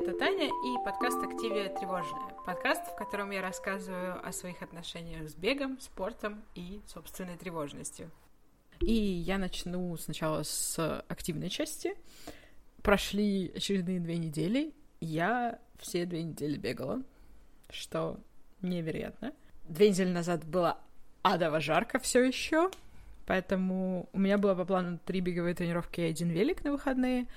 это Таня и подкаст «Активия тревожная». Подкаст, в котором я рассказываю о своих отношениях с бегом, спортом и собственной тревожностью. И я начну сначала с активной части. Прошли очередные две недели. Я все две недели бегала, что невероятно. Две недели назад было адово жарко все еще, поэтому у меня было по плану три беговые тренировки и один велик на выходные —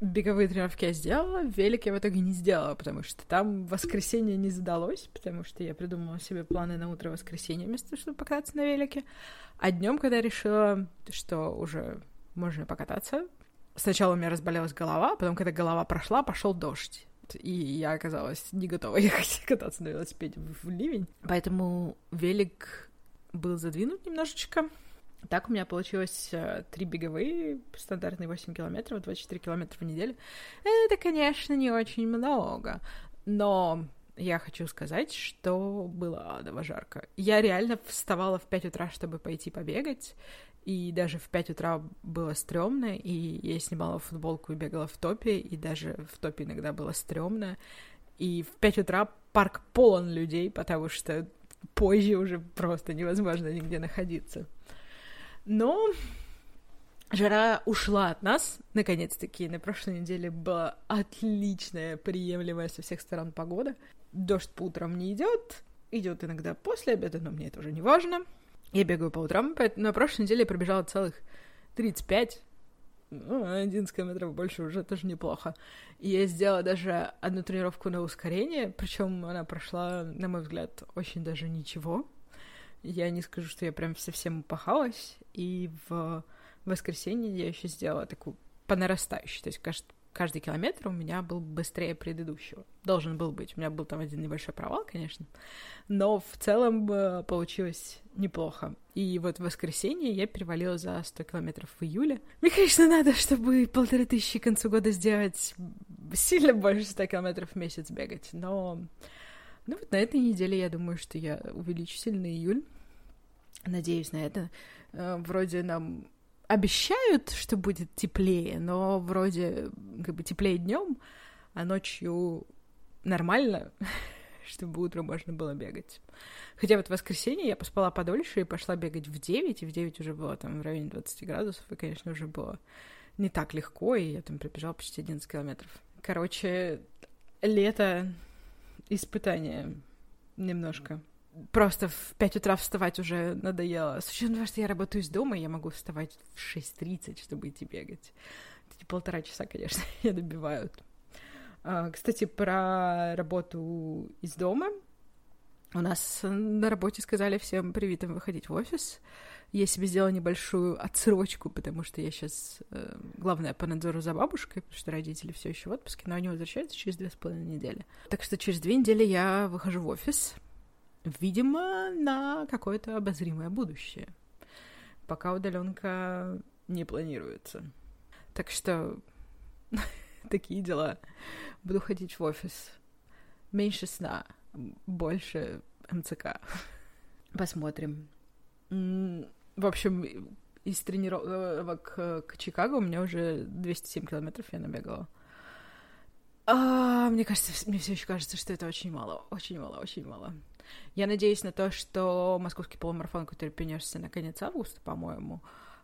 беговые тренировки я сделала, велик я в итоге не сделала, потому что там воскресенье не задалось, потому что я придумала себе планы на утро воскресенья вместо того, чтобы покататься на велике. А днем, когда решила, что уже можно покататься, сначала у меня разболелась голова, потом, когда голова прошла, пошел дождь. И я оказалась не готова ехать кататься на велосипеде в ливень. Поэтому велик был задвинут немножечко, так у меня получилось э, три беговые, стандартные 8 километров, 24 километра в неделю. Это, конечно, не очень много, но я хочу сказать, что было адово жарко. Я реально вставала в 5 утра, чтобы пойти побегать, и даже в 5 утра было стрёмно, и я снимала футболку и бегала в топе, и даже в топе иногда было стрёмно. И в 5 утра парк полон людей, потому что позже уже просто невозможно нигде находиться. Но жара ушла от нас, наконец-таки. На прошлой неделе была отличная, приемлемая со всех сторон погода. Дождь по утрам не идет, идет иногда после обеда, но мне это уже не важно. Я бегаю по утрам, поэтому на прошлой неделе я пробежала целых 35 ну, 11 километров больше уже тоже неплохо. И я сделала даже одну тренировку на ускорение, причем она прошла, на мой взгляд, очень даже ничего. Я не скажу, что я прям совсем упахалась, и в воскресенье я еще сделала такую по нарастающей, то есть каждый, каждый километр у меня был быстрее предыдущего. Должен был быть. У меня был там один небольшой провал, конечно, но в целом э, получилось неплохо. И вот в воскресенье я перевалила за 100 километров в июле. Мне, конечно, надо, чтобы полторы тысячи к концу года сделать сильно больше 100 километров в месяц бегать, но... Ну вот на этой неделе я думаю, что я увеличу сильно июль. Надеюсь на это. Э, вроде нам обещают, что будет теплее, но вроде как бы теплее днем, а ночью нормально, чтобы утром можно было бегать. Хотя вот в воскресенье я поспала подольше и пошла бегать в 9, и в 9 уже было там в районе 20 градусов, и, конечно, уже было не так легко, и я там пробежала почти 11 километров. Короче, лето — испытание немножко просто в 5 утра вставать уже надоело. С учетом того, что я работаю из дома, я могу вставать в 6.30, чтобы идти бегать. Эти полтора часа, конечно, я добивают. А, кстати, про работу из дома. У нас на работе сказали всем привитым выходить в офис. Я себе сделала небольшую отсрочку, потому что я сейчас э, главная по надзору за бабушкой, потому что родители все еще в отпуске, но они возвращаются через две с половиной недели. Так что через две недели я выхожу в офис, Видимо, на какое-то обозримое будущее. Пока удаленка не планируется. Так что такие дела. Буду ходить в офис. Меньше сна, больше МЦК. Посмотрим. В общем, из тренировок к Чикаго у меня уже 207 километров я набегала. А, мне кажется, мне все еще кажется, что это очень мало, очень мало, очень мало. Я надеюсь на то, что московский полумарафон, который перенесся на конец августа, по-моему,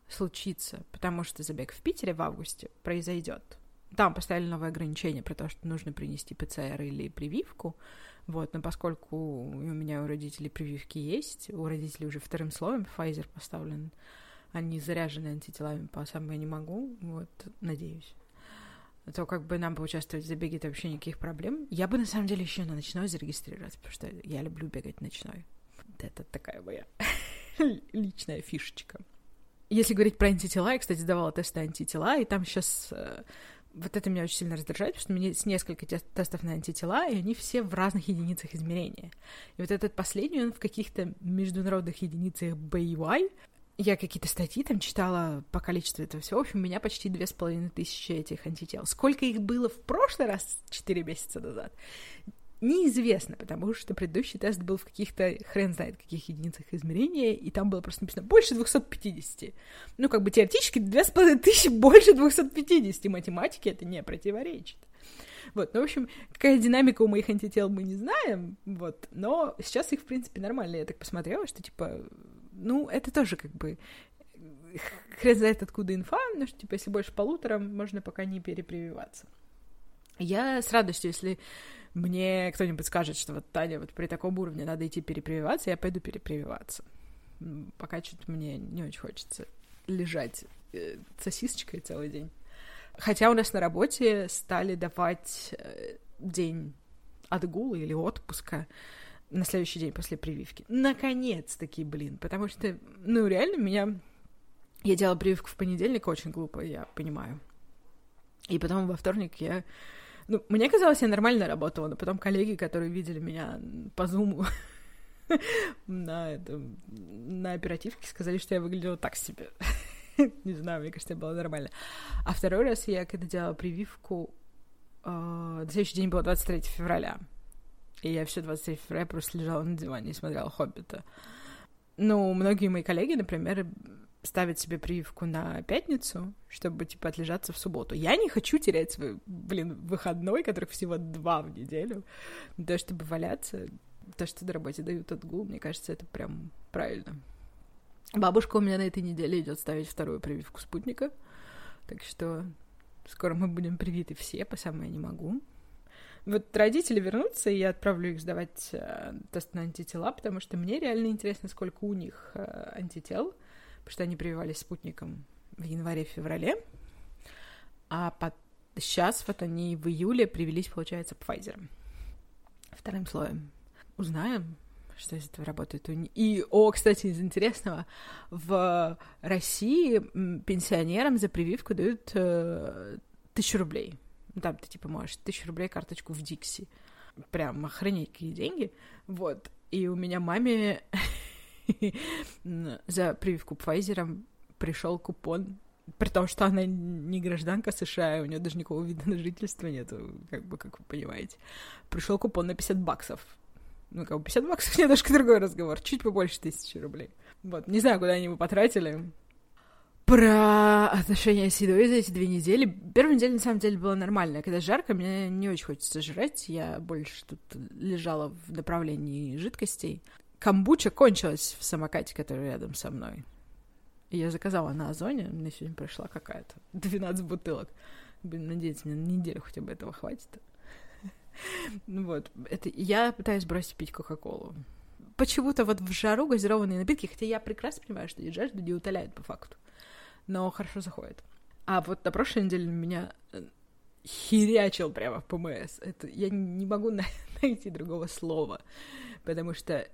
случится, потому что забег в Питере в августе произойдет. Там поставили новые ограничения про то, что нужно принести ПЦР или прививку, вот, но поскольку у меня у родителей прививки есть, у родителей уже вторым словом Pfizer поставлен, они заряжены антителами по самое не могу, вот, надеюсь то как бы нам поучаствовать в забеге это вообще никаких проблем. Я бы на самом деле еще на ночной зарегистрироваться, потому что я люблю бегать ночной. Это такая моя личная фишечка. Если говорить про антитела, я, кстати, сдавала тесты антитела, и там сейчас э, вот это меня очень сильно раздражает, потому что у меня есть несколько тестов на антитела, и они все в разных единицах измерения. И вот этот последний, он в каких-то международных единицах BY, я какие-то статьи там читала по количеству этого всего. В общем, у меня почти две с половиной тысячи этих антител. Сколько их было в прошлый раз, четыре месяца назад, неизвестно, потому что предыдущий тест был в каких-то, хрен знает, каких единицах измерения, и там было просто написано больше 250. Ну, как бы теоретически две с половиной тысячи больше 250. Математике это не противоречит. Вот, ну, в общем, какая динамика у моих антител, мы не знаем, вот, но сейчас их, в принципе, нормально. Я так посмотрела, что, типа, ну, это тоже как бы хрен знает откуда инфа, но что, типа, если больше полутора, можно пока не перепрививаться. Я с радостью, если мне кто-нибудь скажет, что вот, Таня, вот при таком уровне надо идти перепрививаться, я пойду перепрививаться. Пока что-то мне не очень хочется лежать э, сосисочкой целый день. Хотя у нас на работе стали давать э, день отгула или отпуска на следующий день после прививки. Наконец-таки, блин, потому что, ну, реально меня... Я делала прививку в понедельник, очень глупо, я понимаю. И потом во вторник я... Ну, мне казалось, я нормально работала, но потом коллеги, которые видели меня по зуму на, этом, на оперативке, сказали, что я выглядела так себе. Не знаю, мне кажется, это было нормально. А второй раз я, когда делала прививку, э, следующий день был 23 февраля. И я все 23 февраля просто лежала на диване и смотрела «Хоббита». Ну, многие мои коллеги, например, ставят себе прививку на пятницу, чтобы, типа, отлежаться в субботу. Я не хочу терять свой, блин, выходной, которых всего два в неделю, то, чтобы валяться, то, что на работе дают отгул, мне кажется, это прям правильно. Бабушка у меня на этой неделе идет ставить вторую прививку спутника, так что скоро мы будем привиты все, по самое не могу. Вот родители вернутся, и я отправлю их сдавать э, тест на антитела, потому что мне реально интересно, сколько у них э, антител, потому что они прививались спутником в январе-феврале, а под... сейчас вот они в июле привелись, получается, Pfizer вторым слоем. Узнаем, что из этого работает. И, о, кстати, из интересного, в России пенсионерам за прививку дают э, тысячу рублей. Там ты, типа, можешь тысячу рублей карточку в Дикси. Прям охренеть какие деньги. Вот. И у меня маме за прививку Pfizer пришел купон при том, что она не гражданка США, у нее даже никакого вида на жительство нету, как бы, как вы понимаете. Пришел купон на 50 баксов ну, как бы 50 баксов немножко другой разговор, чуть побольше тысячи рублей. Вот, не знаю, куда они его потратили. Про отношения с едой за эти две недели. Первая неделя, на самом деле, была нормальная. Когда жарко, мне не очень хочется жрать. Я больше тут лежала в направлении жидкостей. Камбуча кончилась в самокате, который рядом со мной. Я заказала на Озоне. Мне сегодня пришла какая-то 12 бутылок. Блин, надеюсь, мне на неделю хотя бы этого хватит. Вот, это я пытаюсь бросить пить Кока-Колу. Почему-то вот в жару газированные напитки, хотя я прекрасно понимаю, что жажду не утоляет по факту, но хорошо заходит. А вот на прошлой неделе меня э, херячил прямо в ПМС. Это я не могу найти другого слова, потому что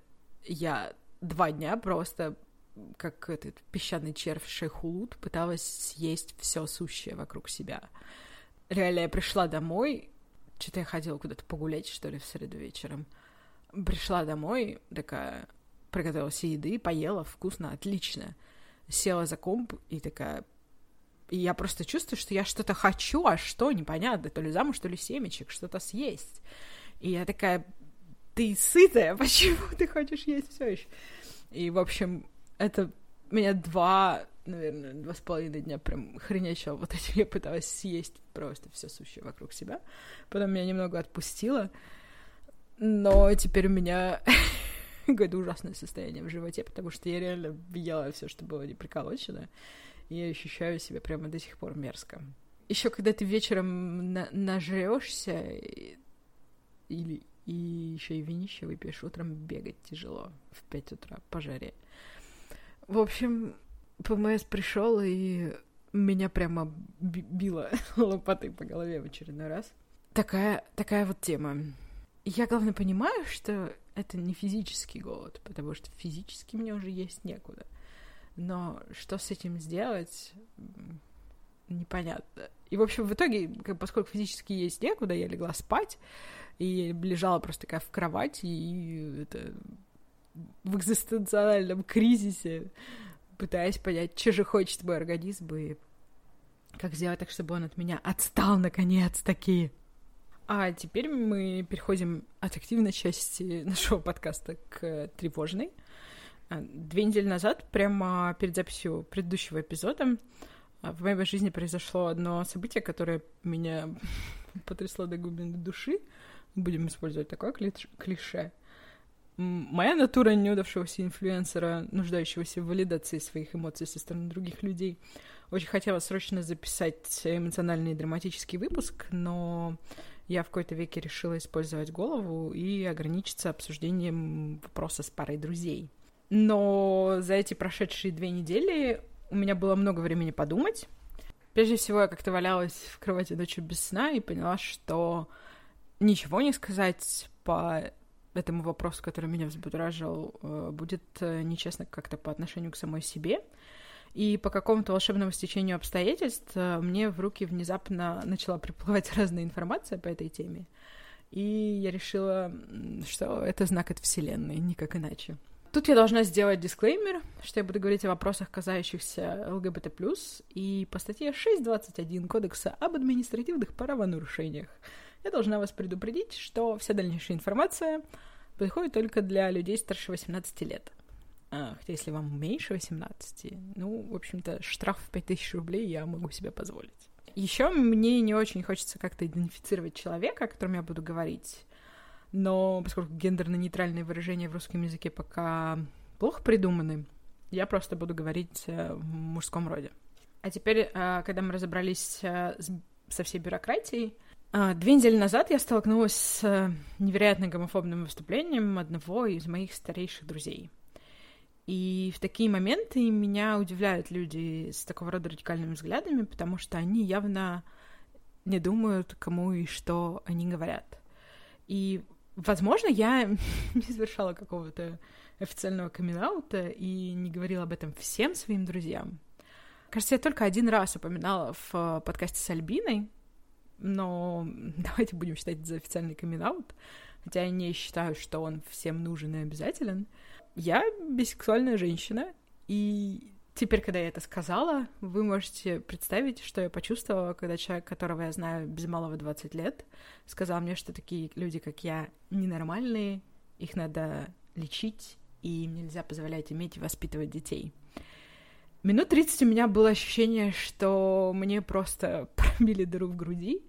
я два дня просто как этот песчаный червь шейхулут пыталась съесть все сущее вокруг себя. Реально, я пришла домой, что-то я ходила куда-то погулять, что ли, в среду вечером. Пришла домой, такая, приготовила себе еды, поела, вкусно, отлично. Села за комп и такая... И я просто чувствую, что я что-то хочу, а что, непонятно, то ли замуж, то ли семечек, что-то съесть. И я такая, ты сытая, почему ты хочешь есть все еще? И, в общем, это меня два наверное, два с половиной дня прям хренячила вот этим. Я пыталась съесть просто все сущее вокруг себя. Потом меня немного отпустило. Но теперь у меня какое-то ужасное состояние в животе, потому что я реально ела все, что было не приколочено. И я ощущаю себя прямо до сих пор мерзко. Еще когда ты вечером на нажрешься или и еще и винище выпьешь, утром бегать тяжело в 5 утра по жаре. В общем, ПМС пришел и меня прямо било лопатой по голове в очередной раз. Такая, такая вот тема. Я, главное, понимаю, что это не физический голод, потому что физически мне уже есть некуда. Но что с этим сделать, непонятно. И, в общем, в итоге, поскольку физически есть некуда, я легла спать и лежала просто такая в кровати, и это в экзистенциальном кризисе пытаясь понять, что же хочет мой организм, и как сделать так, чтобы он от меня отстал наконец-таки. А теперь мы переходим от активной части нашего подкаста к тревожной. А, две недели назад, прямо перед записью предыдущего эпизода, а, в моей жизни произошло одно событие, которое меня потрясло до глубины души, будем использовать такое клише, моя натура неудавшегося инфлюенсера, нуждающегося в валидации своих эмоций со стороны других людей, очень хотела срочно записать эмоциональный и драматический выпуск, но я в какой-то веке решила использовать голову и ограничиться обсуждением вопроса с парой друзей. Но за эти прошедшие две недели у меня было много времени подумать. Прежде всего, я как-то валялась в кровати ночью без сна и поняла, что ничего не сказать по этому вопросу, который меня взбудоражил, э, будет э, нечестно как-то по отношению к самой себе. И по какому-то волшебному стечению обстоятельств э, мне в руки внезапно начала приплывать разная информация по этой теме. И я решила, что это знак от Вселенной, никак иначе. Тут я должна сделать дисклеймер, что я буду говорить о вопросах, касающихся ЛГБТ+, и по статье 6.21 Кодекса об административных правонарушениях. Я должна вас предупредить, что вся дальнейшая информация подходит только для людей старше 18 лет. Хотя если вам меньше 18, ну, в общем-то, штраф в 5000 рублей я могу себе позволить. Еще мне не очень хочется как-то идентифицировать человека, о котором я буду говорить, но поскольку гендерно-нейтральные выражения в русском языке пока плохо придуманы, я просто буду говорить э, в мужском роде. А теперь, э, когда мы разобрались э, со всей бюрократией, Две недели назад я столкнулась с невероятно гомофобным выступлением одного из моих старейших друзей. И в такие моменты меня удивляют люди с такого рода радикальными взглядами, потому что они явно не думают, кому и что они говорят. И, возможно, я не совершала какого-то официального камин и не говорила об этом всем своим друзьям. Кажется, я только один раз упоминала в подкасте с Альбиной, но давайте будем считать это за официальный камин хотя я не считаю, что он всем нужен и обязателен. Я бисексуальная женщина, и теперь, когда я это сказала, вы можете представить, что я почувствовала, когда человек, которого я знаю без малого 20 лет, сказал мне, что такие люди, как я, ненормальные, их надо лечить, и им нельзя позволять иметь и воспитывать детей. Минут 30 у меня было ощущение, что мне просто пробили дыру в груди,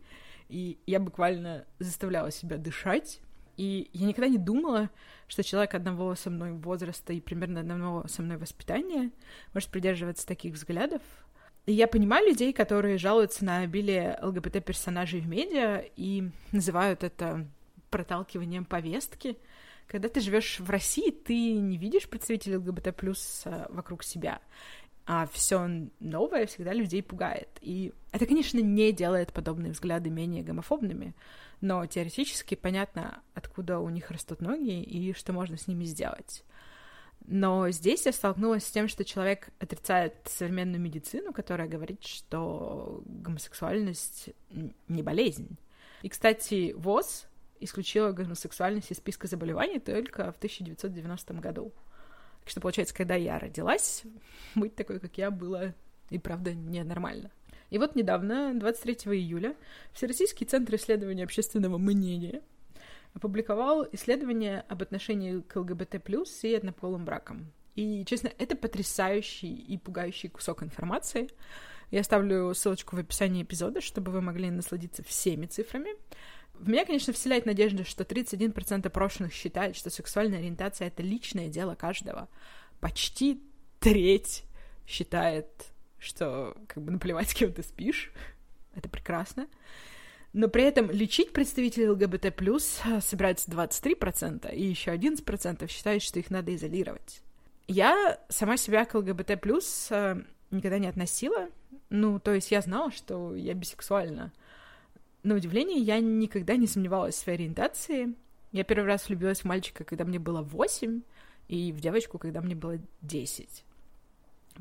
и я буквально заставляла себя дышать, и я никогда не думала, что человек одного со мной возраста и примерно одного со мной воспитания может придерживаться таких взглядов. И я понимаю людей, которые жалуются на обилие ЛГБТ-персонажей в медиа и называют это проталкиванием повестки. Когда ты живешь в России, ты не видишь представителей ЛГБТ плюс а, вокруг себя а все новое всегда людей пугает. И это, конечно, не делает подобные взгляды менее гомофобными, но теоретически понятно, откуда у них растут ноги и что можно с ними сделать. Но здесь я столкнулась с тем, что человек отрицает современную медицину, которая говорит, что гомосексуальность не болезнь. И, кстати, ВОЗ исключила гомосексуальность из списка заболеваний только в 1990 году. Что, получается, когда я родилась, быть такой, как я, было и правда ненормально. И вот недавно, 23 июля, Всероссийский центр исследования общественного мнения опубликовал исследование об отношении к ЛГБТ+, и однополым бракам. И, честно, это потрясающий и пугающий кусок информации. Я оставлю ссылочку в описании эпизода, чтобы вы могли насладиться всеми цифрами. В меня, конечно, вселяет надежда, что 31% опрошенных считают, что сексуальная ориентация — это личное дело каждого. Почти треть считает, что как бы наплевать, с кем ты спишь. Это прекрасно. Но при этом лечить представителей ЛГБТ+, собираются 23%, и еще 11% считают, что их надо изолировать. Я сама себя к ЛГБТ+, э, никогда не относила. Ну, то есть я знала, что я бисексуальна. На удивление, я никогда не сомневалась в своей ориентации. Я первый раз влюбилась в мальчика, когда мне было восемь, и в девочку, когда мне было десять.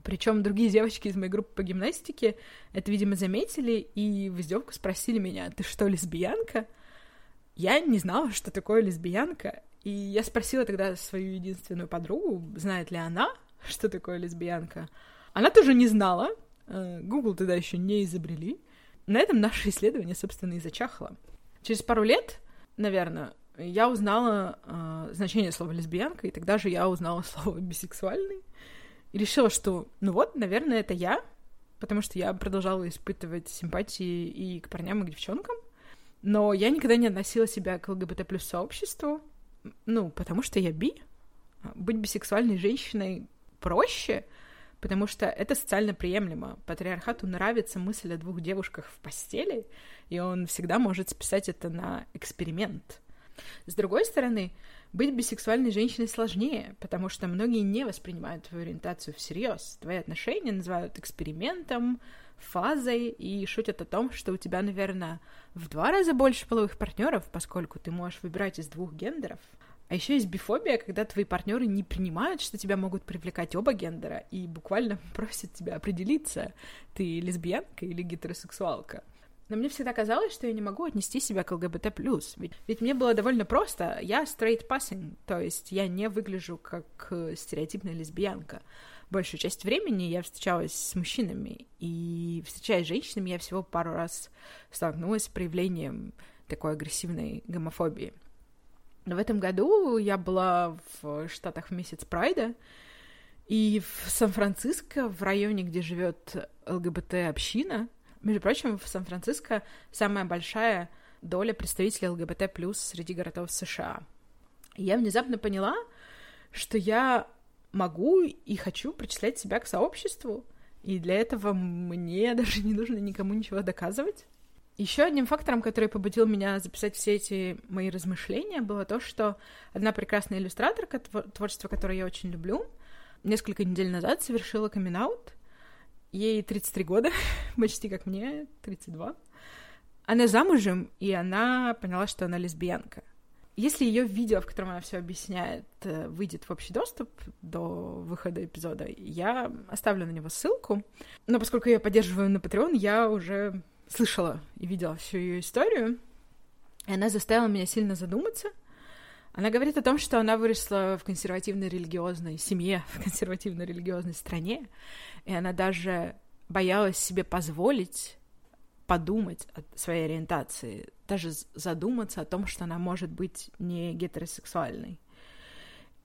Причем другие девочки из моей группы по гимнастике это, видимо, заметили и в издевку спросили меня, ты что, лесбиянка? Я не знала, что такое лесбиянка, и я спросила тогда свою единственную подругу, знает ли она, что такое лесбиянка. Она тоже не знала, Google тогда еще не изобрели, на этом наше исследование, собственно, и зачахло. Через пару лет, наверное, я узнала э, значение слова лесбиянка, и тогда же я узнала слово бисексуальный. И решила, что, ну вот, наверное, это я, потому что я продолжала испытывать симпатии и к парням, и к девчонкам. Но я никогда не относила себя к ЛГБТ плюс сообществу, ну, потому что я би. Быть бисексуальной женщиной проще, потому что это социально приемлемо. Патриархату нравится мысль о двух девушках в постели, и он всегда может списать это на эксперимент. С другой стороны, быть бисексуальной женщиной сложнее, потому что многие не воспринимают твою ориентацию всерьез. Твои отношения называют экспериментом, фазой и шутят о том, что у тебя, наверное, в два раза больше половых партнеров, поскольку ты можешь выбирать из двух гендеров. А еще есть бифобия, когда твои партнеры не принимают, что тебя могут привлекать оба гендера, и буквально просят тебя определиться, ты лесбиянка или гетеросексуалка. Но мне всегда казалось, что я не могу отнести себя к ЛГБТ+. Ведь, ведь мне было довольно просто. Я straight passing, то есть я не выгляжу как э, стереотипная лесбиянка. Большую часть времени я встречалась с мужчинами, и встречаясь с женщинами, я всего пару раз столкнулась с проявлением такой агрессивной гомофобии. Но в этом году я была в Штатах в месяц Прайда, и в Сан-Франциско, в районе, где живет ЛГБТ-община, между прочим, в Сан-Франциско самая большая доля представителей ЛГБТ плюс среди городов США. И я внезапно поняла, что я могу и хочу причислять себя к сообществу, и для этого мне даже не нужно никому ничего доказывать. Еще одним фактором, который побудил меня записать все эти мои размышления, было то, что одна прекрасная иллюстраторка, творчество которое я очень люблю, несколько недель назад совершила камин -аут, Ей 33 года, почти как мне, 32. Она замужем, и она поняла, что она лесбиянка. Если ее видео, в котором она все объясняет, э, выйдет в общий доступ до выхода эпизода, я оставлю на него ссылку. Но поскольку я поддерживаю на Patreon, я уже слышала и видела всю ее историю. И она заставила меня сильно задуматься. Она говорит о том, что она выросла в консервативно-религиозной семье, в консервативно-религиозной стране, и она даже боялась себе позволить подумать о своей ориентации, даже задуматься о том, что она может быть не гетеросексуальной.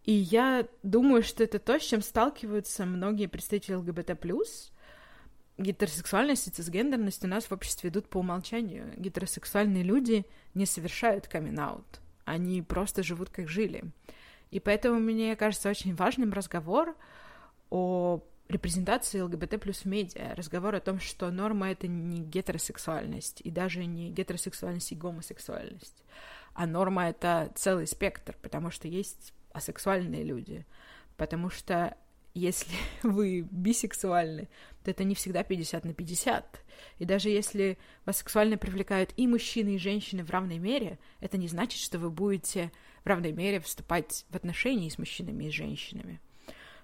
И я думаю, что это то, с чем сталкиваются многие представители ЛГБТ+. Гетеросексуальность и цисгендерность у нас в обществе идут по умолчанию. Гетеросексуальные люди не совершают камин -аут. Они просто живут, как жили. И поэтому мне кажется очень важным разговор о репрезентации ЛГБТ плюс в медиа, разговор о том, что норма — это не гетеросексуальность, и даже не гетеросексуальность и гомосексуальность, а норма — это целый спектр, потому что есть асексуальные люди, потому что если вы бисексуальны, то это не всегда 50 на 50. И даже если вас сексуально привлекают и мужчины, и женщины в равной мере, это не значит, что вы будете в равной мере вступать в отношения с мужчинами и с женщинами.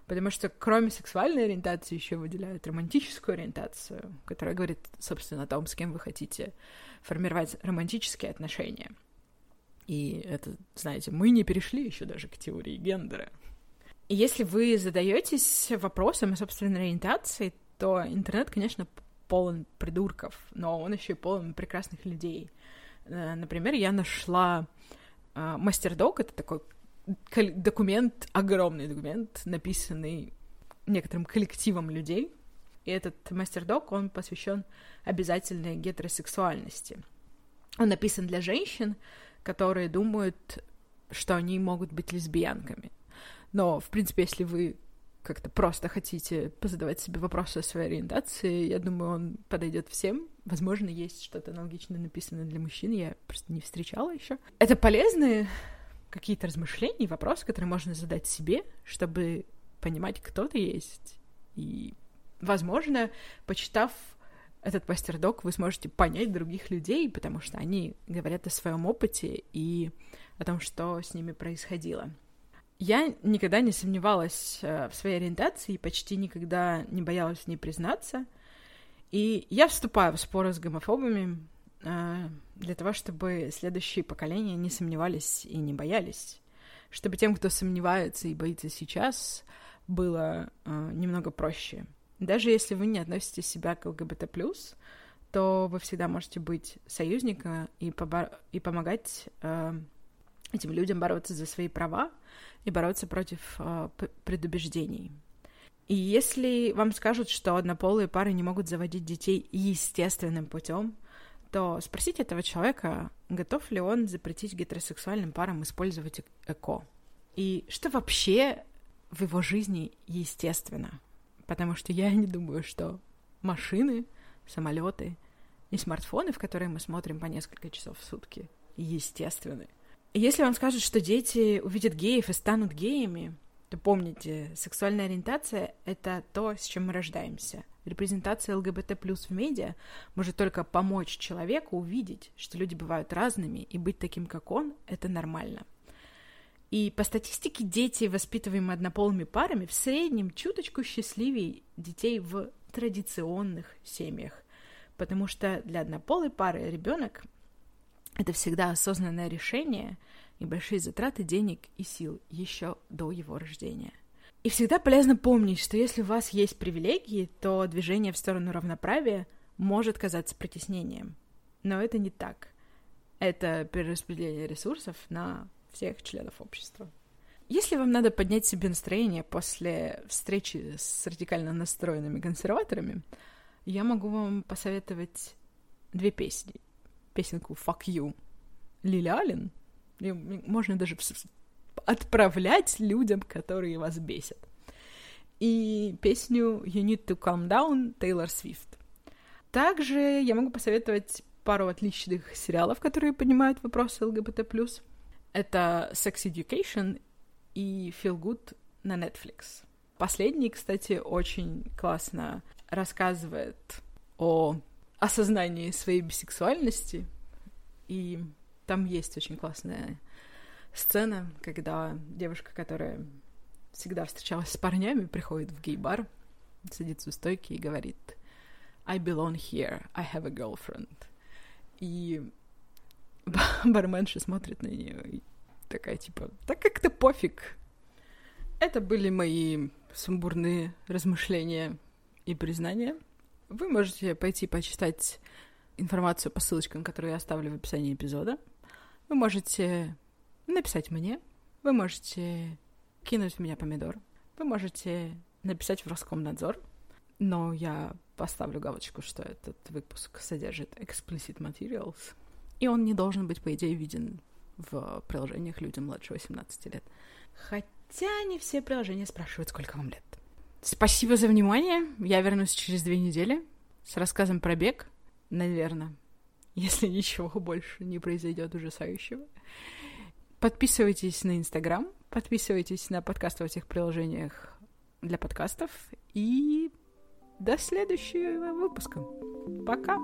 Потому что кроме сексуальной ориентации еще выделяют романтическую ориентацию, которая говорит, собственно, о том, с кем вы хотите формировать романтические отношения. И это, знаете, мы не перешли еще даже к теории гендера. И если вы задаетесь вопросом о собственной ориентации, то интернет, конечно, полон придурков, но он еще и полон прекрасных людей. Э, например, я нашла э, мастер-дог, это такой документ, огромный документ, написанный некоторым коллективом людей. И этот мастер-док, он посвящен обязательной гетеросексуальности. Он написан для женщин, которые думают, что они могут быть лесбиянками. Но, в принципе, если вы как-то просто хотите позадавать себе вопросы о своей ориентации, я думаю, он подойдет всем. Возможно, есть что-то аналогичное написанное для мужчин, я просто не встречала еще. Это полезные какие-то размышления, вопросы, которые можно задать себе, чтобы понимать, кто ты есть. И, возможно, почитав этот мастер-док, вы сможете понять других людей, потому что они говорят о своем опыте и о том, что с ними происходило. Я никогда не сомневалась э, в своей ориентации и почти никогда не боялась в ней признаться. И я вступаю в споры с гомофобами, а, для того, чтобы следующие поколения не сомневались и не боялись. Чтобы тем, кто сомневается и боится сейчас, было э, немного проще. Даже если вы не относите себя к ЛГБТ+, то вы всегда можете быть союзником и, побо- и помогать э, этим людям бороться за свои права и бороться против э, предубеждений. И если вам скажут, что однополые пары не могут заводить детей естественным путем, то спросите этого человека, готов ли он запретить гетеросексуальным парам использовать ЭКО. И что вообще в его жизни естественно. Потому что я не думаю, что машины, самолеты и смартфоны, в которые мы смотрим по несколько часов в сутки, естественны. Если вам скажут, что дети увидят геев и станут геями, то помните, сексуальная ориентация — это то, с чем мы рождаемся. Репрезентация ЛГБТ плюс в медиа может только помочь человеку увидеть, что люди бывают разными, и быть таким, как он, — это нормально. И по статистике дети, воспитываемые однополыми парами, в среднем чуточку счастливее детей в традиционных семьях. Потому что для однополой пары ребенок это всегда осознанное решение и большие затраты денег и сил еще до его рождения. И всегда полезно помнить, что если у вас есть привилегии, то движение в сторону равноправия может казаться притеснением. Но это не так. Это перераспределение ресурсов на всех членов общества. Если вам надо поднять себе настроение после встречи с радикально настроенными консерваторами, я могу вам посоветовать две песни. Песенку «Fuck You». И можно даже отправлять людям, которые вас бесят. И песню «You Need to Calm Down» Тейлор Свифт. Также я могу посоветовать пару отличных сериалов, которые поднимают вопросы ЛГБТ+. Это Sex Education и Feel Good на Netflix. Последний, кстати, очень классно рассказывает о осознании своей бисексуальности, и там есть очень классная сцена, когда девушка, которая всегда встречалась с парнями, приходит в гей-бар, садится у стойки и говорит «I belong here, I have a girlfriend». И барменша смотрит на нее и такая, типа, так как-то пофиг. Это были мои сумбурные размышления и признания. Вы можете пойти почитать информацию по ссылочкам, которые я оставлю в описании эпизода. Вы можете написать мне, вы можете кинуть в меня помидор, вы можете написать в Роскомнадзор, но я поставлю галочку, что этот выпуск содержит explicit materials, и он не должен быть, по идее, виден в приложениях людям младше 18 лет. Хотя не все приложения спрашивают, сколько вам лет. Спасибо за внимание. Я вернусь через две недели с рассказом про бег, наверное, если ничего больше не произойдет ужасающего. Подписывайтесь на Инстаграм, подписывайтесь на подкасты во всех приложениях для подкастов и до следующего выпуска. Пока!